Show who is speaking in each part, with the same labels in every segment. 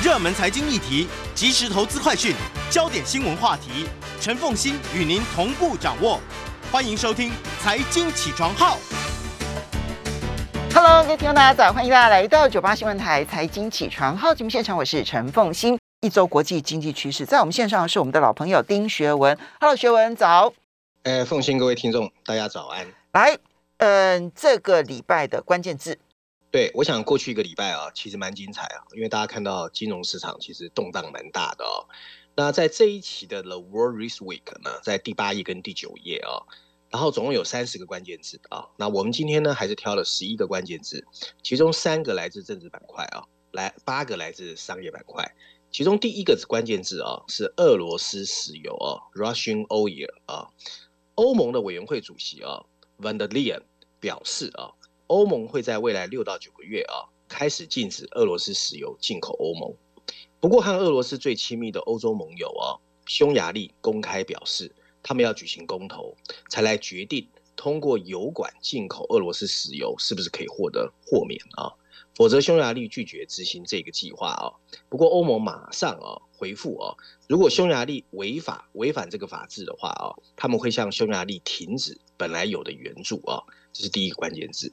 Speaker 1: 热门财经议题、即时投资快讯、焦点新闻话题，陈凤欣与您同步掌握。欢迎收听《财经起床号》。
Speaker 2: Hello，各位听众大家早，欢迎大家来到九八新闻台财经起床号节目现场，我是陈凤欣。一周国际经济趋势，在我们线上是我们的老朋友丁学文。Hello，学文早。
Speaker 3: 呃，奉新各位听众，大家早安。
Speaker 2: 来，嗯、这个礼拜的关键字，
Speaker 3: 对，我想过去一个礼拜啊，其实蛮精彩啊，因为大家看到金融市场其实动荡蛮大的哦。那在这一期的 The World Risk Week 呢，在第八页跟第九页啊，然后总共有三十个关键字啊。那我们今天呢，还是挑了十一个关键字，其中三个来自政治板块啊，来八个来自商业板块。其中第一个关键字啊是俄罗斯石油啊，Russian oil 啊。欧盟的委员会主席啊 Van der Leyen 表示啊，欧盟会在未来六到九个月啊开始禁止俄罗斯石油进口欧盟。不过，和俄罗斯最亲密的欧洲盟友啊，匈牙利公开表示，他们要举行公投，才来决定通过油管进口俄罗斯石油是不是可以获得豁免啊。否则，匈牙利拒绝执行这个计划啊。不过，欧盟马上啊回复啊，如果匈牙利违法违反这个法制的话啊，他们会向匈牙利停止本来有的援助啊。这是第一个关键字。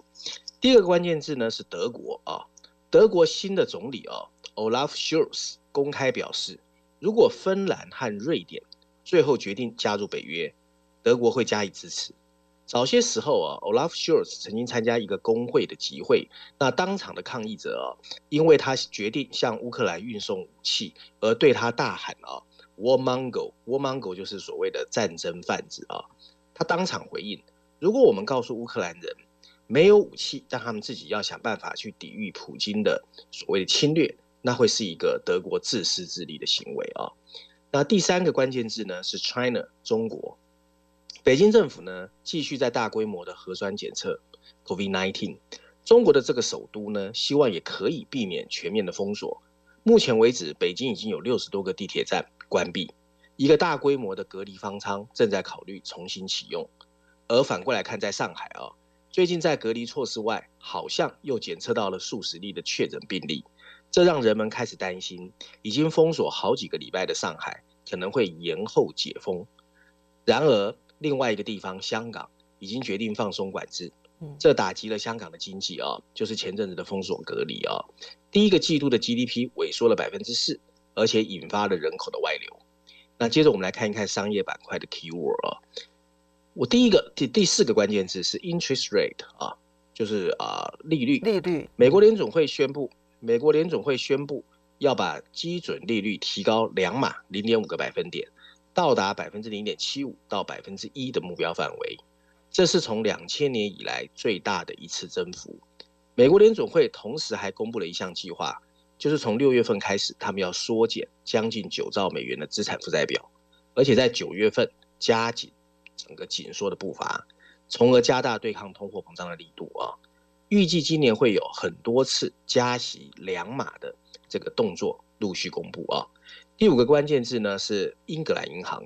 Speaker 3: 第二个关键字呢是德国啊，德国新的总理啊 Olaf Scholz 公开表示，如果芬兰和瑞典最后决定加入北约，德国会加以支持。早些时候啊，Olaf Scholz 曾经参加一个工会的集会，那当场的抗议者啊，因为他决定向乌克兰运送武器，而对他大喊啊 “War Mongo”，War Mongo 就是所谓的战争贩子啊。他当场回应：如果我们告诉乌克兰人没有武器，让他们自己要想办法去抵御普京的所谓的侵略，那会是一个德国自私自利的行为啊。那第三个关键字呢是 China 中国。北京政府呢，继续在大规模的核酸检测 COVID-19。中国的这个首都呢，希望也可以避免全面的封锁。目前为止，北京已经有六十多个地铁站关闭，一个大规模的隔离方舱正在考虑重新启用。而反过来看，在上海啊，最近在隔离措施外，好像又检测到了数十例的确诊病例，这让人们开始担心，已经封锁好几个礼拜的上海可能会延后解封。然而，另外一个地方，香港已经决定放松管制，这打击了香港的经济啊，就是前阵子的封锁隔离啊。第一个季度的 GDP 萎缩了百分之四，而且引发了人口的外流。那接着我们来看一看商业板块的 keyword 啊。我第一个第第四个关键字是 interest rate 啊，就是啊利率。
Speaker 2: 利率，
Speaker 3: 美国联总会宣布，美国联总会宣布要把基准利率提高两码零点五个百分点。到达百分之零点七五到百分之一的目标范围，这是从两千年以来最大的一次增幅。美国联总会同时还公布了一项计划，就是从六月份开始，他们要缩减将近九兆美元的资产负债表，而且在九月份加紧整个紧缩的步伐，从而加大对抗通货膨胀的力度啊。预计今年会有很多次加息两码的这个动作陆续公布啊。第五个关键字呢是英格兰银行，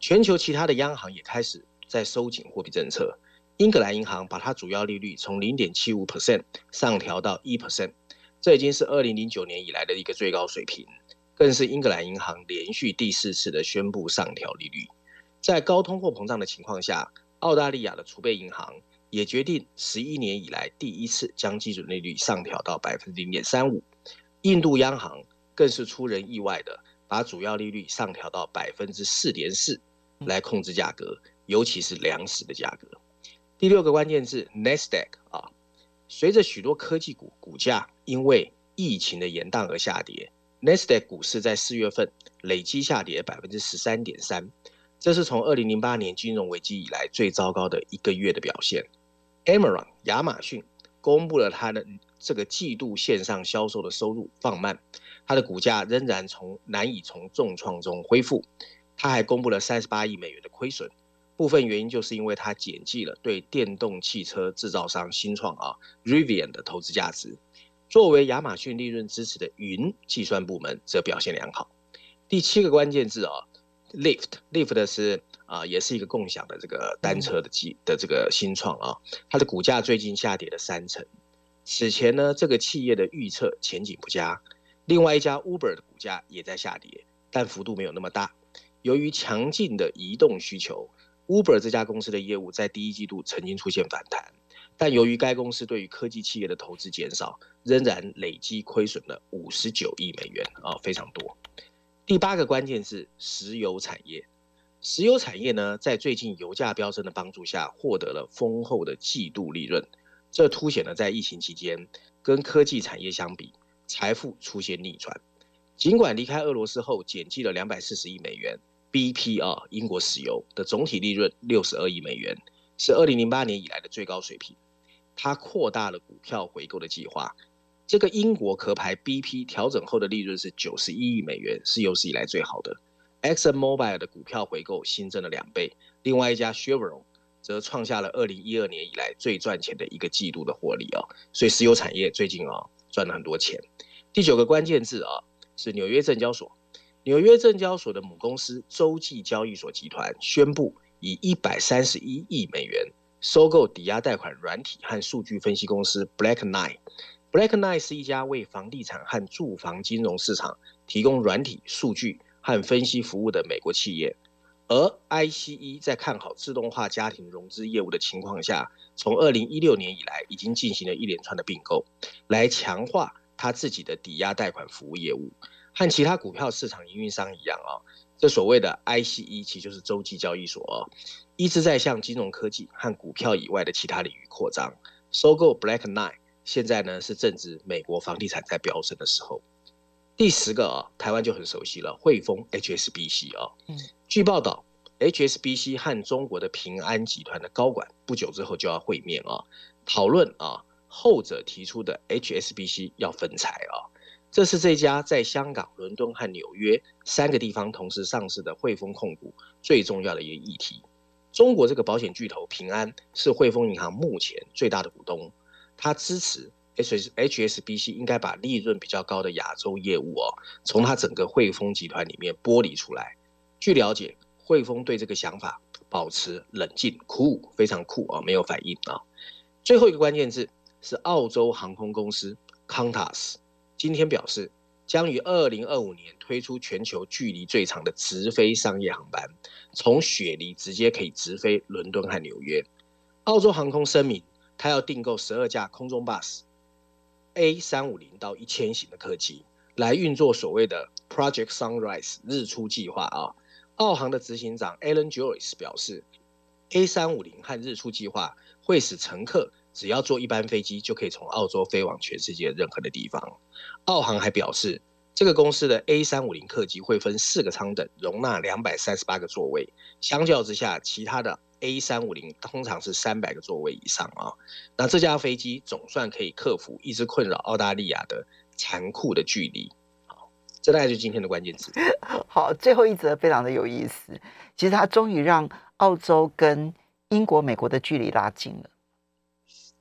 Speaker 3: 全球其他的央行也开始在收紧货币政策。英格兰银行把它主要利率从零点七五 percent 上调到一 percent，这已经是二零零九年以来的一个最高水平，更是英格兰银行连续第四次的宣布上调利率。在高通货膨胀的情况下，澳大利亚的储备银行也决定十一年以来第一次将基准利率上调到百分之零点三五。印度央行更是出人意外的。把主要利率上调到百分之四点四，来控制价格，尤其是粮食的价格。第六个关键字 Nasdaq 啊，随着许多科技股股价因为疫情的延宕而下跌，Nasdaq 股市在四月份累计下跌百分之十三点三，这是从二零零八年金融危机以来最糟糕的一个月的表现。Amazon 亚马逊公布了它的这个季度线上销售的收入放慢。它的股价仍然从难以从重创中恢复，它还公布了三十八亿美元的亏损，部分原因就是因为它减记了对电动汽车制造商新创啊 Rivian 的投资价值。作为亚马逊利润支持的云计算部门，则表现良好。第七个关键字啊 Lift Lift 的是啊，也是一个共享的这个单车的机的这个新创啊，它的股价最近下跌了三成。此前呢，这个企业的预测前景不佳。另外一家 Uber 的股价也在下跌，但幅度没有那么大。由于强劲的移动需求，Uber 这家公司的业务在第一季度曾经出现反弹，但由于该公司对于科技企业的投资减少，仍然累积亏损了五十九亿美元啊，非常多。第八个关键是石油产业。石油产业呢，在最近油价飙升的帮助下，获得了丰厚的季度利润。这凸显了在疫情期间，跟科技产业相比，财富出现逆转。尽管离开俄罗斯后减记了两百四十亿美元，BP 啊，英国石油的总体利润六十二亿美元，是二零零八年以来的最高水平。它扩大了股票回购的计划。这个英国壳牌 BP 调整后的利润是九十一亿美元，是有史以来最好的。Exxon Mobil 的股票回购新增了两倍，另外一家 Chevron 则创下了二零一二年以来最赚钱的一个季度的获利啊，所以石油产业最近啊赚了很多钱。第九个关键字啊是纽约证交所，纽约证交所的母公司洲际交易所集团宣布以一百三十一亿美元收购抵押贷款软体和数据分析公司 Black Knight。Black Knight 是一家为房地产和住房金融市场提供软体、数据和分析服务的美国企业，而 ICE 在看好自动化家庭融资业务的情况下，从2016年以来已经进行了一连串的并购，来强化它自己的抵押贷款服务业务。和其他股票市场营运商一样啊，这所谓的 ICE 其实就是洲际交易所哦，一直在向金融科技和股票以外的其他领域扩张，收购 Black Knight。现在呢是正值美国房地产在飙升的时候。第十个啊，台湾就很熟悉了，汇丰 HSBC 啊。嗯。据报道，HSBC 和中国的平安集团的高管不久之后就要会面啊，讨论啊，后者提出的 HSBC 要分拆啊。这是这家在香港、伦敦和纽约三个地方同时上市的汇丰控股最重要的一个议题。中国这个保险巨头平安是汇丰银行目前最大的股东。他支持 H HSBC 应该把利润比较高的亚洲业务哦，从他整个汇丰集团里面剥离出来。据了解，汇丰对这个想法保持冷静，酷，非常酷啊，没有反应啊。最后一个关键字是澳洲航空公司 Qantas，今天表示将于二零二五年推出全球距离最长的直飞商业航班，从雪梨直接可以直飞伦敦和纽约。澳洲航空声明。他要订购十二架空中 bus A 三五零到一千型的客机，来运作所谓的 Project Sunrise 日出计划啊。澳航的执行长 Alan Joyce 表示，A 三五零和日出计划会使乘客只要坐一班飞机就可以从澳洲飞往全世界任何的地方。澳航还表示，这个公司的 A 三五零客机会分四个舱等，容纳两百三十八个座位。相较之下，其他的 A 三五零通常是三百个座位以上啊，那这架飞机总算可以克服一直困扰澳大利亚的残酷的距离。好，这大概就是今天的关键词。
Speaker 2: 好，最后一则非常的有意思，其实它终于让澳洲跟英国、美国的距离拉近了。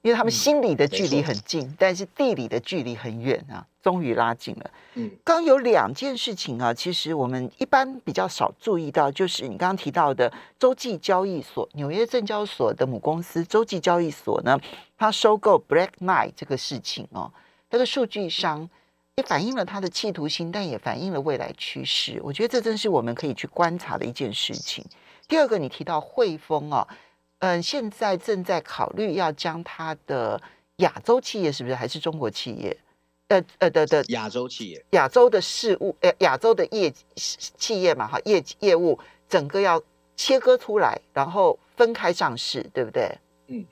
Speaker 2: 因为他们心理的距离很近，但是地理的距离很远啊，终于拉近了。嗯，刚有两件事情啊，其实我们一般比较少注意到，就是你刚刚提到的洲际交易所、纽约证交所的母公司洲际交易所呢，它收购 Black Knight 这个事情哦，这个数据商也反映了它的企图心，但也反映了未来趋势。我觉得这正是我们可以去观察的一件事情。第二个，你提到汇丰啊。嗯，现在正在考虑要将它的亚洲企业，是不是还是中国企业？呃呃的的
Speaker 3: 亚洲企业，
Speaker 2: 亚洲的事务，呃亚洲的业企业嘛，哈业业务整个要切割出来，然后分开上市，对不对？嗯，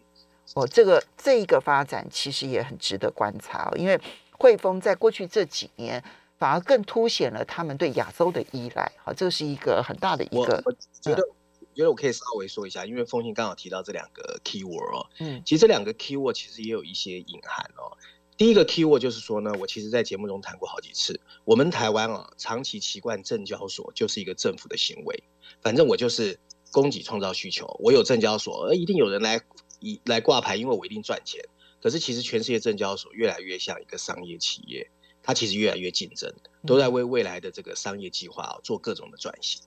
Speaker 2: 哦，这个这一个发展其实也很值得观察哦，因为汇丰在过去这几年反而更凸显了他们对亚洲的依赖，好，这是一个很大的一个，
Speaker 3: 我觉得。觉得我可以稍微说一下，因为风信刚好提到这两个 key word 哦，嗯，其实这两个 key word 其实也有一些隐含哦。第一个 key word 就是说呢，我其实在节目中谈过好几次，我们台湾啊长期习惯证交所就是一个政府的行为，反正我就是供给创造需求，我有证交所，而一定有人来一来挂牌，因为我一定赚钱。可是其实全世界证交所越来越像一个商业企业，它其实越来越竞争，都在为未来的这个商业计划啊做各种的转型。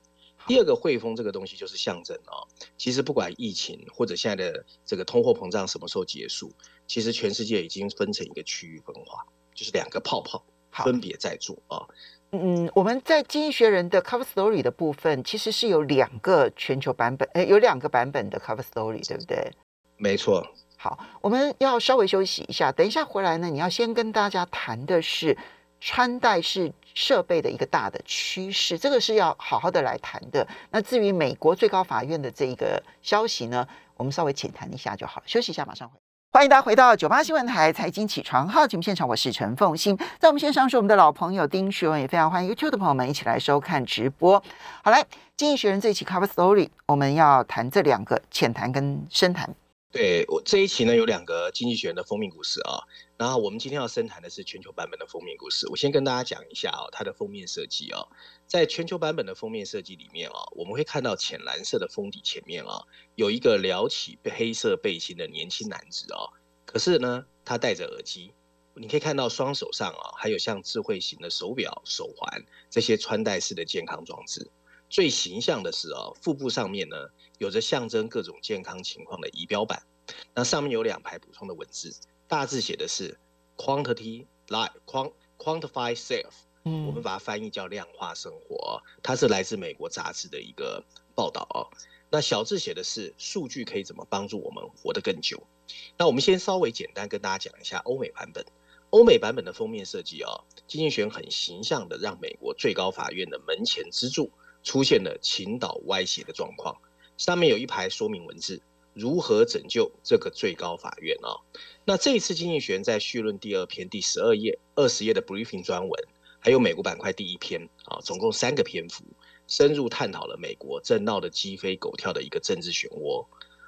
Speaker 3: 第二个汇丰这个东西就是象征哦，其实不管疫情或者现在的这个通货膨胀什么时候结束，其实全世界已经分成一个区域分化，就是两个泡泡分别在做啊。
Speaker 2: 嗯，我们在《经济学人》的 Cover Story 的部分，其实是有两个全球版本，哎，有两个版本的 Cover Story，对不对？
Speaker 3: 没错。
Speaker 2: 好，我们要稍微休息一下，等一下回来呢，你要先跟大家谈的是穿戴式设备的一个大的趋势，这个是要好好的来谈的。那至于美国最高法院的这一个消息呢，我们稍微浅谈一下就好。休息一下，马上回。欢迎大家回到九八新闻台财经起床号节目现场，我是陈凤欣，在我们线上是我们的老朋友丁学文，也非常欢迎 YouTube 的朋友们一起来收看直播。好，来，经济学人这一期 Cover Story，我们要谈这两个浅谈跟深谈。
Speaker 3: 对我这一期呢，有两个经济学人的封面故事啊。然后我们今天要深谈的是全球版本的封面故事。我先跟大家讲一下啊，它的封面设计啊，在全球版本的封面设计里面啊，我们会看到浅蓝色的封底前面啊，有一个撩起黑色背心的年轻男子哦。可是呢，他戴着耳机，你可以看到双手上啊，还有像智慧型的手表、手环这些穿戴式的健康装置。最形象的是啊，腹部上面呢。有着象征各种健康情况的仪表板，那上面有两排补充的文字，大字写的是 “quantity life quantify self”，嗯，我们把它翻译叫“量化生活”。它是来自美国杂志的一个报道哦。那小字写的是数据可以怎么帮助我们活得更久。那我们先稍微简单跟大家讲一下欧美版本。欧美版本的封面设计哦，金星璇很形象的让美国最高法院的门前支柱出现了倾倒歪斜的状况。上面有一排说明文字，如何拯救这个最高法院啊？那这一次经济学在序论第二篇第十二页、二十页的 briefing 专文，还有美国板块第一篇啊，总共三个篇幅，深入探讨了美国正闹得鸡飞狗跳的一个政治漩涡。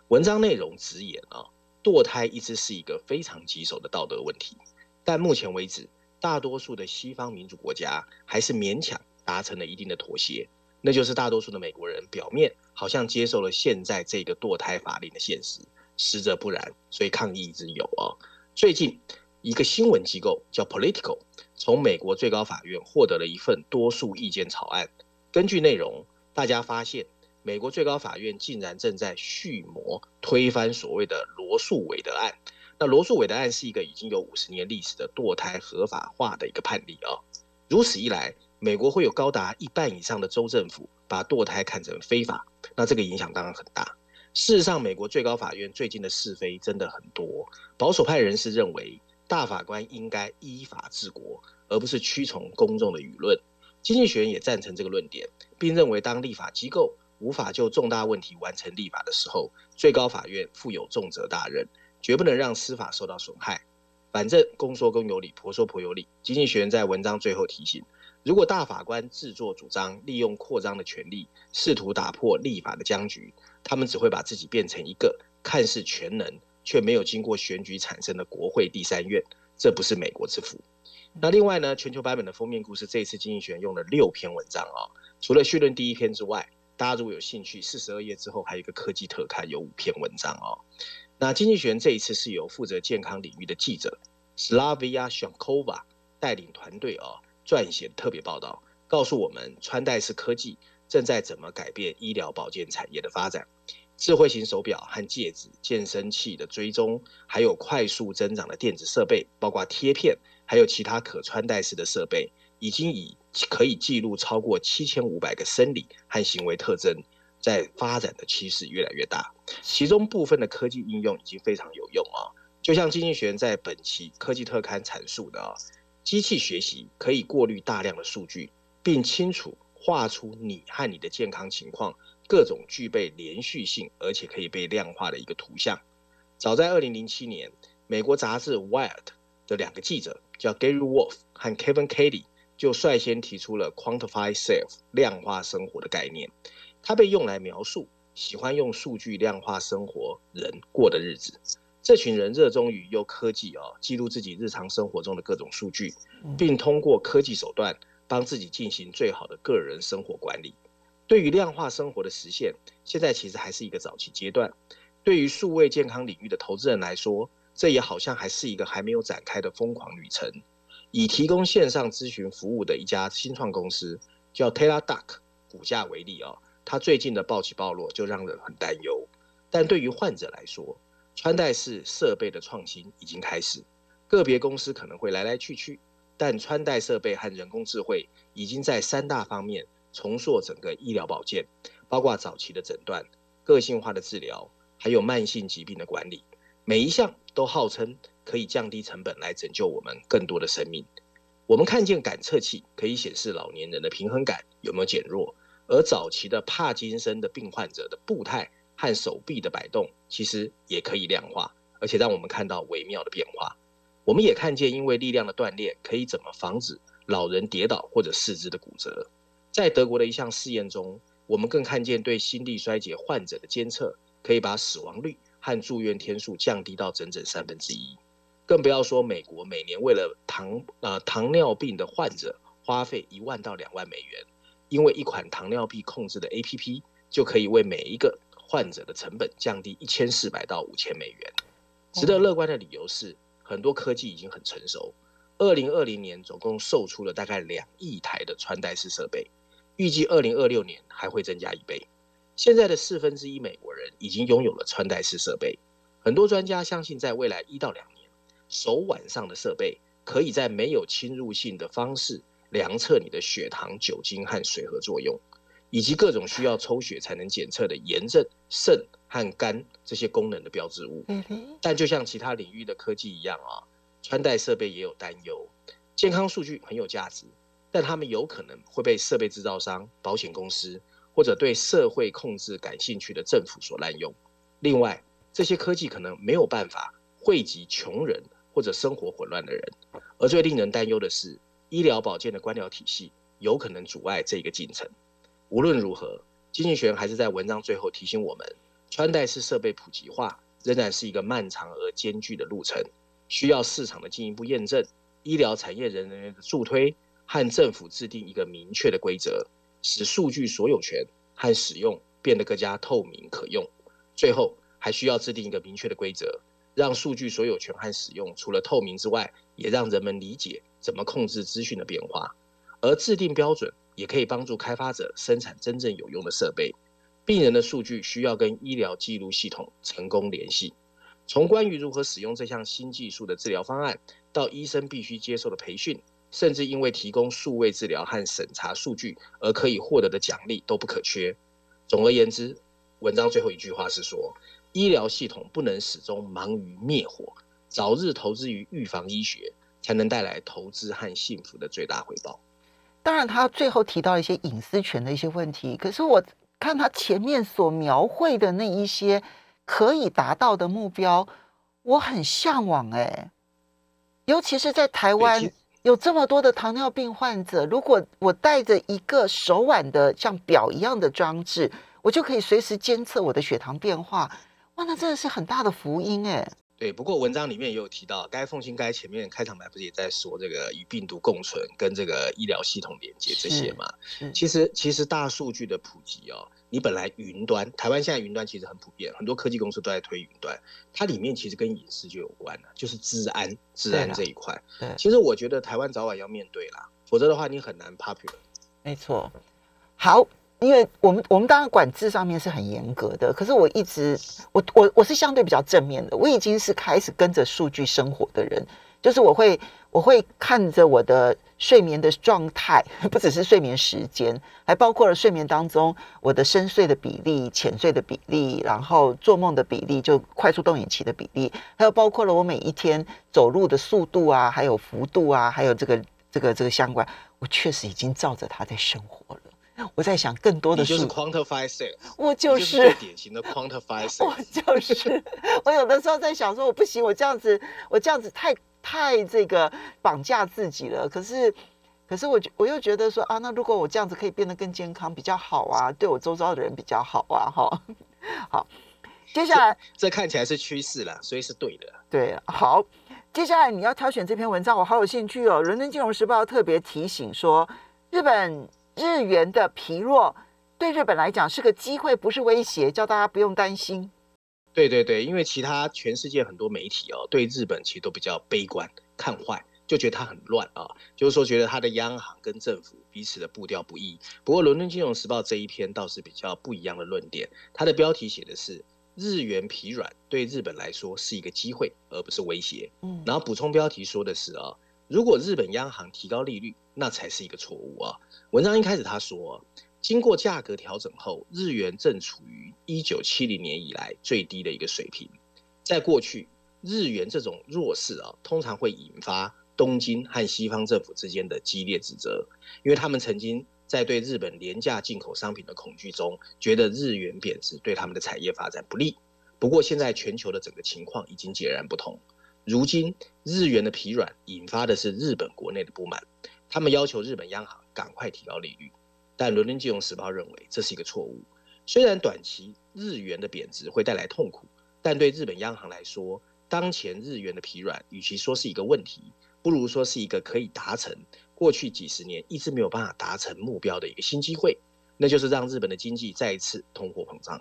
Speaker 3: 文章内容直言啊，堕胎一直是一个非常棘手的道德问题，但目前为止，大多数的西方民主国家还是勉强达成了一定的妥协。那就是大多数的美国人表面好像接受了现在这个堕胎法令的现实，实则不然，所以抗议一直有啊。最近一个新闻机构叫 Political，从美国最高法院获得了一份多数意见草案。根据内容，大家发现美国最高法院竟然正在蓄谋推翻所谓的罗素韦德案。那罗素韦德案是一个已经有五十年历史的堕胎合法化的一个判例啊。如此一来。美国会有高达一半以上的州政府把堕胎看成非法，那这个影响当然很大。事实上，美国最高法院最近的是非真的很多。保守派人士认为，大法官应该依法治国，而不是屈从公众的舆论。经济学人也赞成这个论点，并认为，当立法机构无法就重大问题完成立法的时候，最高法院负有重责大任，绝不能让司法受到损害。反正公说公有理，婆说婆有理。经济学人在文章最后提醒。如果大法官自作主张，利用扩张的权利，试图打破立法的僵局，他们只会把自己变成一个看似全能却没有经过选举产生的国会第三院，这不是美国之福。那另外呢，全球版本的封面故事，这一次经济学用了六篇文章啊，除了序论第一篇之外，大家如果有兴趣，四十二页之后还有一个科技特刊，有五篇文章哦。那经济学这一次是由负责健康领域的记者 Slavia Shankova 带领团队啊。撰写特别报道，告诉我们穿戴式科技正在怎么改变医疗保健产业的发展。智慧型手表和戒指、健身器的追踪，还有快速增长的电子设备，包括贴片，还有其他可穿戴式的设备，已经以可以记录超过七千五百个生理和行为特征，在发展的趋势越来越大。其中部分的科技应用已经非常有用啊，就像经济学在本期科技特刊阐述的啊。机器学习可以过滤大量的数据，并清楚画出你和你的健康情况各种具备连续性而且可以被量化的一个图像。早在二零零七年，美国杂志《Wired》的两个记者叫 Gary Wolf 和 Kevin Kelly 就率先提出了 “Quantify Self” 量化生活的概念。它被用来描述喜欢用数据量化生活人过的日子。这群人热衷于用科技哦记录自己日常生活中的各种数据，并通过科技手段帮自己进行最好的个人生活管理。对于量化生活的实现，现在其实还是一个早期阶段。对于数位健康领域的投资人来说，这也好像还是一个还没有展开的疯狂旅程。以提供线上咨询服务的一家新创公司叫 tla duck 股价为例哦，它最近的暴起暴落就让人很担忧。但对于患者来说，穿戴式设备的创新已经开始，个别公司可能会来来去去，但穿戴设备和人工智慧已经在三大方面重塑整个医疗保健，包括早期的诊断、个性化的治疗，还有慢性疾病的管理，每一项都号称可以降低成本来拯救我们更多的生命。我们看见感测器可以显示老年人的平衡感有没有减弱，而早期的帕金森的病患者的步态和手臂的摆动，其实也可以量化，而且让我们看到微妙的变化。我们也看见，因为力量的锻炼，可以怎么防止老人跌倒或者四肢的骨折。在德国的一项试验中，我们更看见对心力衰竭患者的监测，可以把死亡率和住院天数降低到整整三分之一。更不要说美国每年为了糖呃糖尿病的患者花费一万到两万美元，因为一款糖尿病控制的 A P P 就可以为每一个患者的成本降低一千四百到五千美元。值得乐观的理由是，很多科技已经很成熟。二零二零年总共售出了大概两亿台的穿戴式设备，预计二零二六年还会增加一倍。现在的四分之一美国人已经拥有了穿戴式设备，很多专家相信在未来一到两年。手腕上的设备可以在没有侵入性的方式量测你的血糖、酒精和水合作用，以及各种需要抽血才能检测的炎症、肾和肝这些功能的标志物。但就像其他领域的科技一样啊，穿戴设备也有担忧。健康数据很有价值，但他们有可能会被设备制造商、保险公司或者对社会控制感兴趣的政府所滥用。另外，这些科技可能没有办法惠及穷人。或者生活混乱的人，而最令人担忧的是，医疗保健的官僚体系有可能阻碍这个进程。无论如何，经济学还是在文章最后提醒我们，穿戴式设备普及化仍然是一个漫长而艰巨的路程，需要市场的进一步验证、医疗产业人员的助推和政府制定一个明确的规则，使数据所有权和使用变得更加透明可用。最后，还需要制定一个明确的规则。让数据所有权和使用除了透明之外，也让人们理解怎么控制资讯的变化。而制定标准也可以帮助开发者生产真正有用的设备。病人的数据需要跟医疗记录系统成功联系。从关于如何使用这项新技术的治疗方案，到医生必须接受的培训，甚至因为提供数位治疗和审查数据而可以获得的奖励都不可缺。总而言之，文章最后一句话是说。医疗系统不能始终忙于灭火，早日投资于预防医学，才能带来投资和幸福的最大回报。
Speaker 2: 当然，他最后提到一些隐私权的一些问题，可是我看他前面所描绘的那一些可以达到的目标，我很向往哎。尤其是在台湾有这么多的糖尿病患者，如果我带着一个手腕的像表一样的装置，我就可以随时监测我的血糖变化。哇，那真的是很大的福音哎！
Speaker 3: 对，不过文章里面也有提到，该奉新该前面开场白不是也在说这个与病毒共存、跟这个医疗系统连接这些嘛？其实，其实大数据的普及哦，你本来云端，台湾现在云端其实很普遍，很多科技公司都在推云端，它里面其实跟隐私就有关了，就是治安、治安这一块。对，其实我觉得台湾早晚要面对啦，否则的话你很难 popular。
Speaker 2: 没错，好。因为我们我们当然管制上面是很严格的，可是我一直我我我是相对比较正面的，我已经是开始跟着数据生活的人，就是我会我会看着我的睡眠的状态，不只是睡眠时间，还包括了睡眠当中我的深睡的比例、浅睡的比例，然后做梦的比例，就快速动眼期的比例，还有包括了我每一天走路的速度啊，还有幅度啊，还有这个这个这个相关，我确实已经照着它在生活了。我在想更多的
Speaker 3: 是 quantify sales，
Speaker 2: 我就是
Speaker 3: 典型的 quantify sales，
Speaker 2: 我就是我有的时候在想说我不行，我这样子我这样子太太这个绑架自己了。可是可是我我又觉得说啊，那如果我这样子可以变得更健康比较好啊，对我周遭的人比较好啊，哈。好，接下来
Speaker 3: 这看起来是趋势了，所以是对的。
Speaker 2: 对，好，接下来你要挑选这篇文章，我好有兴趣哦。伦敦金融时报特别提醒说，日本。日元的疲弱对日本来讲是个机会，不是威胁，叫大家不用担心。
Speaker 3: 对对对，因为其他全世界很多媒体哦，对日本其实都比较悲观看坏，就觉得它很乱啊，就是说觉得它的央行跟政府彼此的步调不一。不过《伦敦金融时报》这一篇倒是比较不一样的论点，它的标题写的是“日元疲软对日本来说是一个机会，而不是威胁”。嗯，然后补充标题说的是啊。如果日本央行提高利率，那才是一个错误啊。文章一开始他说，经过价格调整后，日元正处于一九七零年以来最低的一个水平。在过去，日元这种弱势啊，通常会引发东京和西方政府之间的激烈指责，因为他们曾经在对日本廉价进口商品的恐惧中，觉得日元贬值对他们的产业发展不利。不过，现在全球的整个情况已经截然不同。如今，日元的疲软引发的是日本国内的不满，他们要求日本央行赶快提高利率。但《伦敦金融时报》认为这是一个错误。虽然短期日元的贬值会带来痛苦，但对日本央行来说，当前日元的疲软，与其说是一个问题，不如说是一个可以达成过去几十年一直没有办法达成目标的一个新机会，那就是让日本的经济再一次通货膨胀。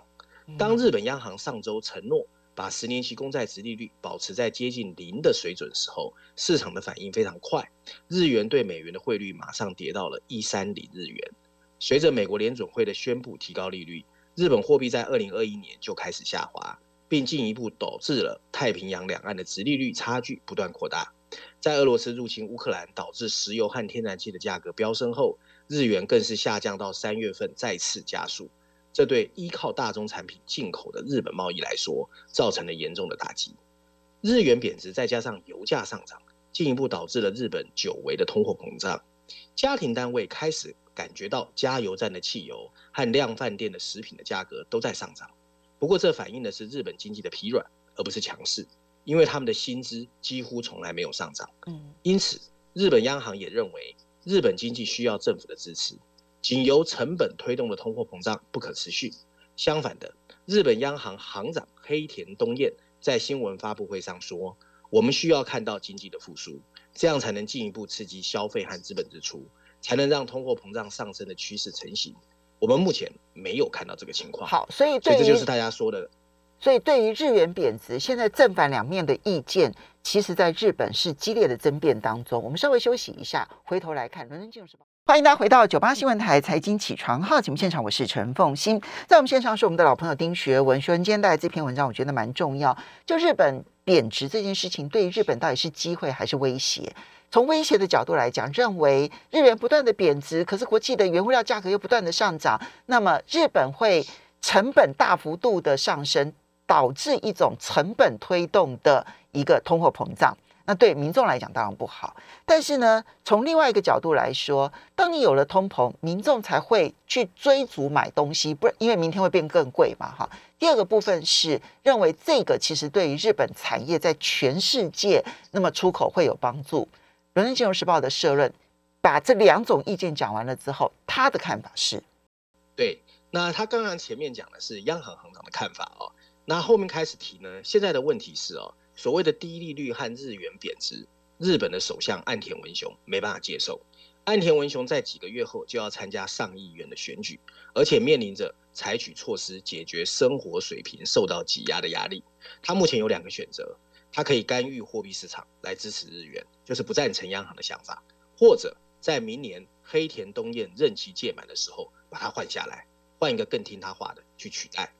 Speaker 3: 当日本央行上周承诺把十年期公债殖利率保持在接近零的水准时候，市场的反应非常快，日元对美元的汇率马上跌到了一三零日元。随着美国联准会的宣布提高利率，日本货币在二零二一年就开始下滑，并进一步导致了太平洋两岸的殖利率差距不断扩大。在俄罗斯入侵乌克兰导致石油和天然气的价格飙升后，日元更是下降到三月份再次加速。这对依靠大宗产品进口的日本贸易来说，造成了严重的打击。日元贬值，再加上油价上涨，进一步导致了日本久违的通货膨胀。家庭单位开始感觉到加油站的汽油和量饭店的食品的价格都在上涨。不过，这反映的是日本经济的疲软，而不是强势，因为他们的薪资几乎从来没有上涨。嗯，因此，日本央行也认为日本经济需要政府的支持。仅由成本推动的通货膨胀不可持续。相反的，日本央行行长黑田东彦在新闻发布会上说：“我们需要看到经济的复苏，这样才能进一步刺激消费和资本支出，才能让通货膨胀上升的趋势成型。我们目前没有看到这个情况。”
Speaker 2: 好，所以
Speaker 3: 所以这就是大家说的。
Speaker 2: 所以对于日元贬值，现在正反两面的意见，其实在日本是激烈的争辩当中。我们稍微休息一下，回头来看《伦敦金融时报》。欢迎大家回到九八新闻台财经起床号节目现场，我是陈凤欣，在我们现场是我们的老朋友丁学文。学文今天带来这篇文章，我觉得蛮重要。就日本贬值这件事情，对于日本到底是机会还是威胁？从威胁的角度来讲，认为日元不断的贬值，可是国际的原物料价格又不断的上涨，那么日本会成本大幅度的上升，导致一种成本推动的一个通货膨胀。那对民众来讲当然不好，但是呢，从另外一个角度来说，当你有了通膨，民众才会去追逐买东西，不然因为明天会变更贵嘛，哈。第二个部分是认为这个其实对于日本产业在全世界那么出口会有帮助。伦敦金融时报的社论把这两种意见讲完了之后，他的看法是：
Speaker 3: 对，那他刚刚前面讲的是央行行长的看法哦，那后面开始提呢，现在的问题是哦。所谓的低利率和日元贬值，日本的首相岸田文雄没办法接受。岸田文雄在几个月后就要参加上议院的选举，而且面临着采取措施解决生活水平受到挤压的压力。他目前有两个选择：他可以干预货币市场来支持日元，就是不赞成央行的想法；或者在明年黑田东彦任期届满的时候把他换下来，换一个更听他话的去取代。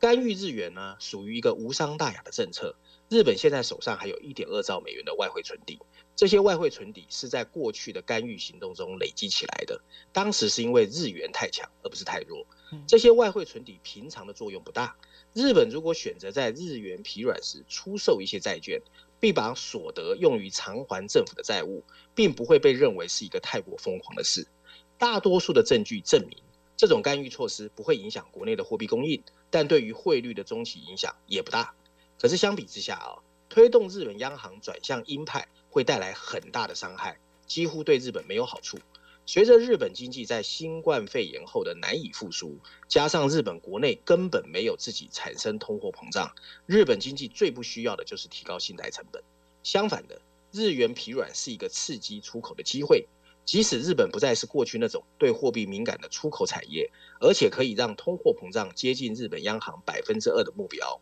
Speaker 3: 干预日元呢，属于一个无伤大雅的政策。日本现在手上还有一点二兆美元的外汇存底，这些外汇存底是在过去的干预行动中累积起来的。当时是因为日元太强，而不是太弱。这些外汇存底平常的作用不大。日本如果选择在日元疲软时出售一些债券，并把所得用于偿还政府的债务，并不会被认为是一个太过疯狂的事。大多数的证据证明，这种干预措施不会影响国内的货币供应，但对于汇率的中期影响也不大。可是相比之下啊，推动日本央行转向鹰派会带来很大的伤害，几乎对日本没有好处。随着日本经济在新冠肺炎后的难以复苏，加上日本国内根本没有自己产生通货膨胀，日本经济最不需要的就是提高信贷成本。相反的，日元疲软是一个刺激出口的机会。即使日本不再是过去那种对货币敏感的出口产业，而且可以让通货膨胀接近日本央行百分之二的目标。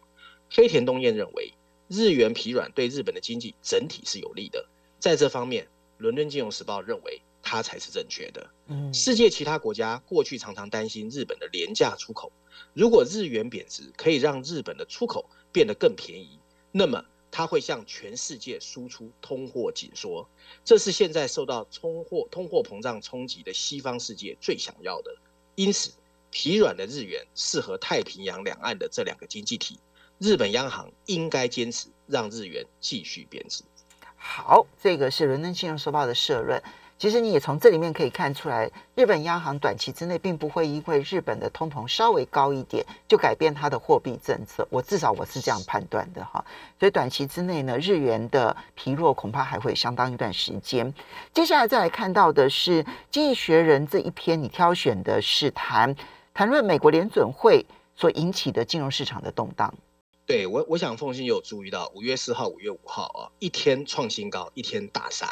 Speaker 3: 黑田东彦认为，日元疲软对日本的经济整体是有利的。在这方面，《伦敦金融时报》认为它才是正确的。嗯，世界其他国家过去常常担心日本的廉价出口，如果日元贬值可以让日本的出口变得更便宜，那么它会向全世界输出通货紧缩，这是现在受到通货通货膨胀冲击的西方世界最想要的。因此，疲软的日元适合太平洋两岸的这两个经济体。日本央行应该坚持让日元继续贬值。
Speaker 2: 好，这个是伦敦金融时报的社论。其实你也从这里面可以看出来，日本央行短期之内并不会因为日本的通膨稍微高一点就改变它的货币政策。我至少我是这样判断的哈。所以短期之内呢，日元的疲弱恐怕还会相当一段时间。接下来再来看到的是《经济学人》这一篇，你挑选的是谈谈论美国联准会所引起的金融市场的动荡。
Speaker 3: 对我，我想凤信有注意到，五月四号、五月五号啊，一天创新高，一天大杀，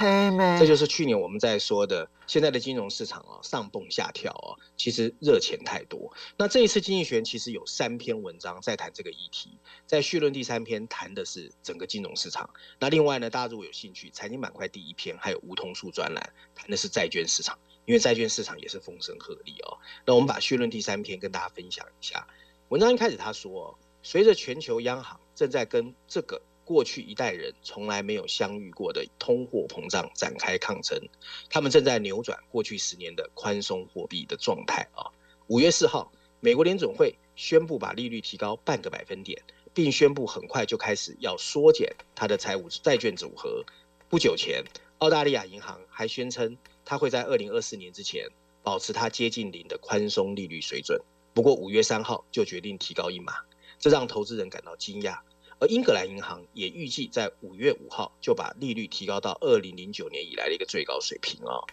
Speaker 3: 这就是去年我们在说的，现在的金融市场啊，上蹦下跳啊，其实热钱太多。那这一次经济学其实有三篇文章在谈这个议题，在序论第三篇谈的是整个金融市场。那另外呢，大家如果有兴趣，财经板块第一篇还有梧桐树专栏谈的是债券市场，因为债券市场也是风声鹤唳哦。那我们把序论第三篇跟大家分享一下。文章一开始他说。随着全球央行正在跟这个过去一代人从来没有相遇过的通货膨胀展开抗争，他们正在扭转过去十年的宽松货币的状态啊。五月四号，美国联准会宣布把利率提高半个百分点，并宣布很快就开始要缩减它的财务债券组合。不久前，澳大利亚银行还宣称，它会在二零二四年之前保持它接近零的宽松利率水准。不过五月三号就决定提高一码。这让投资人感到惊讶，而英格兰银行也预计在五月五号就把利率提高到二零零九年以来的一个最高水平啊。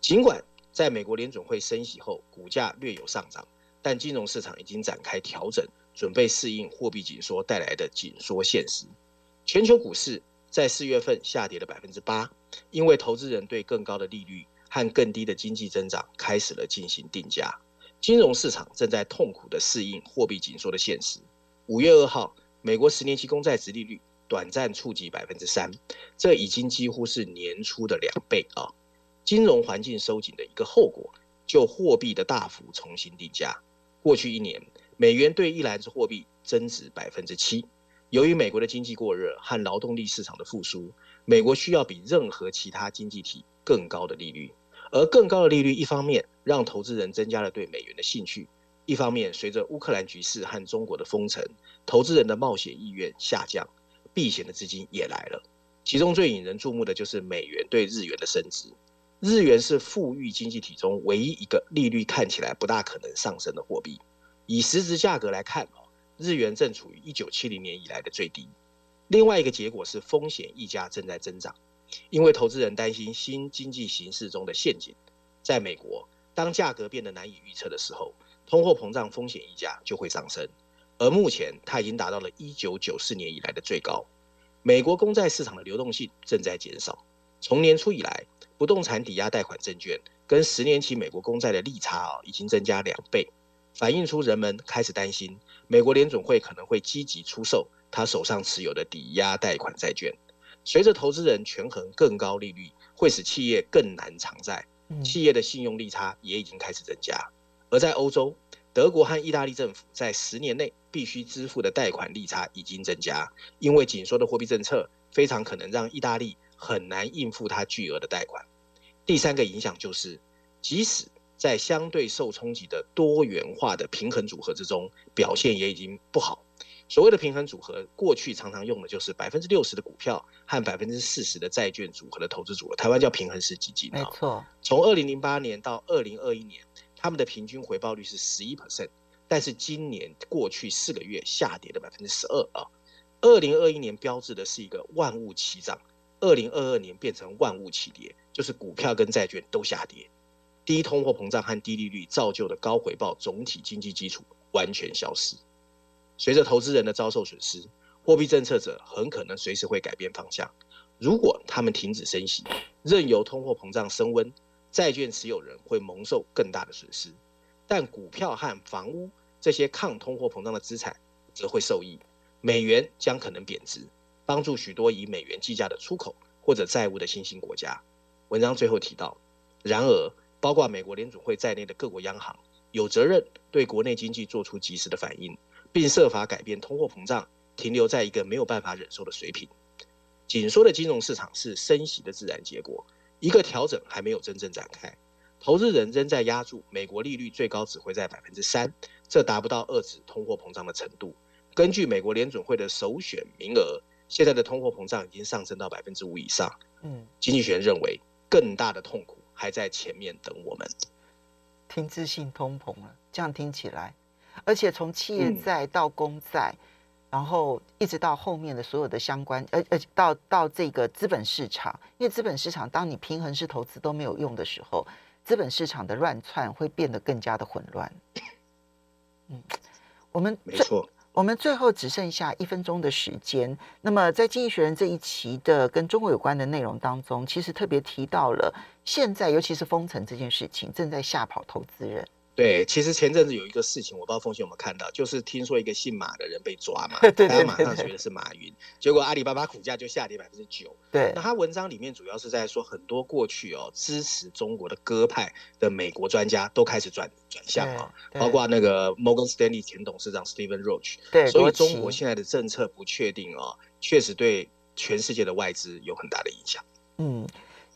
Speaker 3: 尽管在美国联准会升息后，股价略有上涨，但金融市场已经展开调整，准备适应货币紧缩带来的紧缩现实。全球股市在四月份下跌了百分之八，因为投资人对更高的利率和更低的经济增长开始了进行定价。金融市场正在痛苦地适应货币紧缩的现实。五月二号，美国十年期公债殖利率短暂触及百分之三，这已经几乎是年初的两倍啊！金融环境收紧的一个后果，就货币的大幅重新定价。过去一年，美元对一篮子货币增值百分之七。由于美国的经济过热和劳动力市场的复苏，美国需要比任何其他经济体更高的利率，而更高的利率一方面让投资人增加了对美元的兴趣。一方面，随着乌克兰局势和中国的封城，投资人的冒险意愿下降，避险的资金也来了。其中最引人注目的就是美元对日元的升值。日元是富裕经济体中唯一一个利率看起来不大可能上升的货币。以实质价格来看，日元正处于一九七零年以来的最低。另外一个结果是风险溢价正在增长，因为投资人担心新经济形势中的陷阱。在美国，当价格变得难以预测的时候，通货膨胀风险溢价就会上升，而目前它已经达到了一九九四年以来的最高。美国公债市场的流动性正在减少，从年初以来，不动产抵押贷款证券跟十年期美国公债的利差啊已经增加两倍，反映出人们开始担心美国联准会可能会积极出售他手上持有的抵押贷款债券。随着投资人权衡更高利率会使企业更难偿债，企业的信用利差也已经开始增加。而在欧洲，德国和意大利政府在十年内必须支付的贷款利差已经增加，因为紧缩的货币政策非常可能让意大利很难应付它巨额的贷款。第三个影响就是，即使在相对受冲击的多元化的平衡组合之中，表现也已经不好。所谓的平衡组合，过去常常用的就是百分之六十的股票和百分之四十的债券组合的投资组合，台湾叫平衡式基金。
Speaker 2: 没错，
Speaker 3: 从二零零八年到二零二一年。他们的平均回报率是十一 percent，但是今年过去四个月下跌了百分之十二啊。二零二一年标志的是一个万物齐涨，二零二二年变成万物齐跌，就是股票跟债券都下跌。低通货膨胀和低利率造就的高回报，总体经济基础完全消失。随着投资人的遭受损失，货币政策者很可能随时会改变方向。如果他们停止升息，任由通货膨胀升温。债券持有人会蒙受更大的损失，但股票和房屋这些抗通货膨胀的资产则会受益。美元将可能贬值，帮助许多以美元计价的出口或者债务的新兴国家。文章最后提到，然而，包括美国联储会在内的各国央行有责任对国内经济做出及时的反应，并设法改变通货膨胀停留在一个没有办法忍受的水平。紧缩的金融市场是升息的自然结果，一个调整还没有真正展开，投资人仍在压住美国利率最高只会在百分之三，这达不到遏制通货膨胀的程度。根据美国联准会的首选名额，现在的通货膨胀已经上升到百分之五以上。嗯，经济学人认为更大的痛苦还在前面等我们。
Speaker 2: 停滞性通膨了，这样听起来，而且从企业债到公债。然后一直到后面的所有的相关，呃呃，到到这个资本市场，因为资本市场，当你平衡式投资都没有用的时候，资本市场的乱窜会变得更加的混乱。嗯，我们
Speaker 3: 没错，
Speaker 2: 我们最后只剩下一分钟的时间。那么在《经济学人》这一期的跟中国有关的内容当中，其实特别提到了现在，尤其是封城这件事情，正在吓跑投资人。
Speaker 3: 对，其实前阵子有一个事情，我不知道风信有没有看到，就是听说一个姓马的人被抓嘛，大家马上觉得是马云，结果阿里巴巴股价就下跌百分之九。
Speaker 2: 对，
Speaker 3: 那他文章里面主要是在说，很多过去哦支持中国的鸽派的美国专家都开始转转向啊，包括那个 Morgan Stanley 前董事长 Stephen Roach。
Speaker 2: 对，
Speaker 3: 所以中国现在的政策不确定哦，确实对全世界的外资有很大的影响。嗯。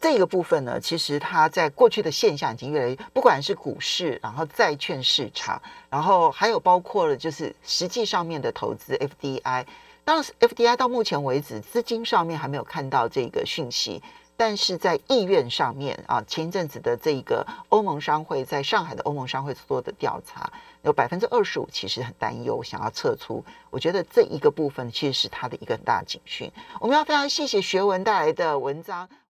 Speaker 2: 这个部分呢，其实它在过去的现象已经越来越，不管是股市，然后债券市场，然后还有包括了就是实际上面的投资 FDI。当然，FDI 到目前为止资金上面还没有看到这个讯息，但是在意愿上面啊，前一阵子的这个欧盟商会在上海的欧盟商会做的调查，有百分之二十五其实很担忧，想要撤出。我觉得这一个部分其实是它的一个很大警讯。我们要非常谢谢学文带来的文章。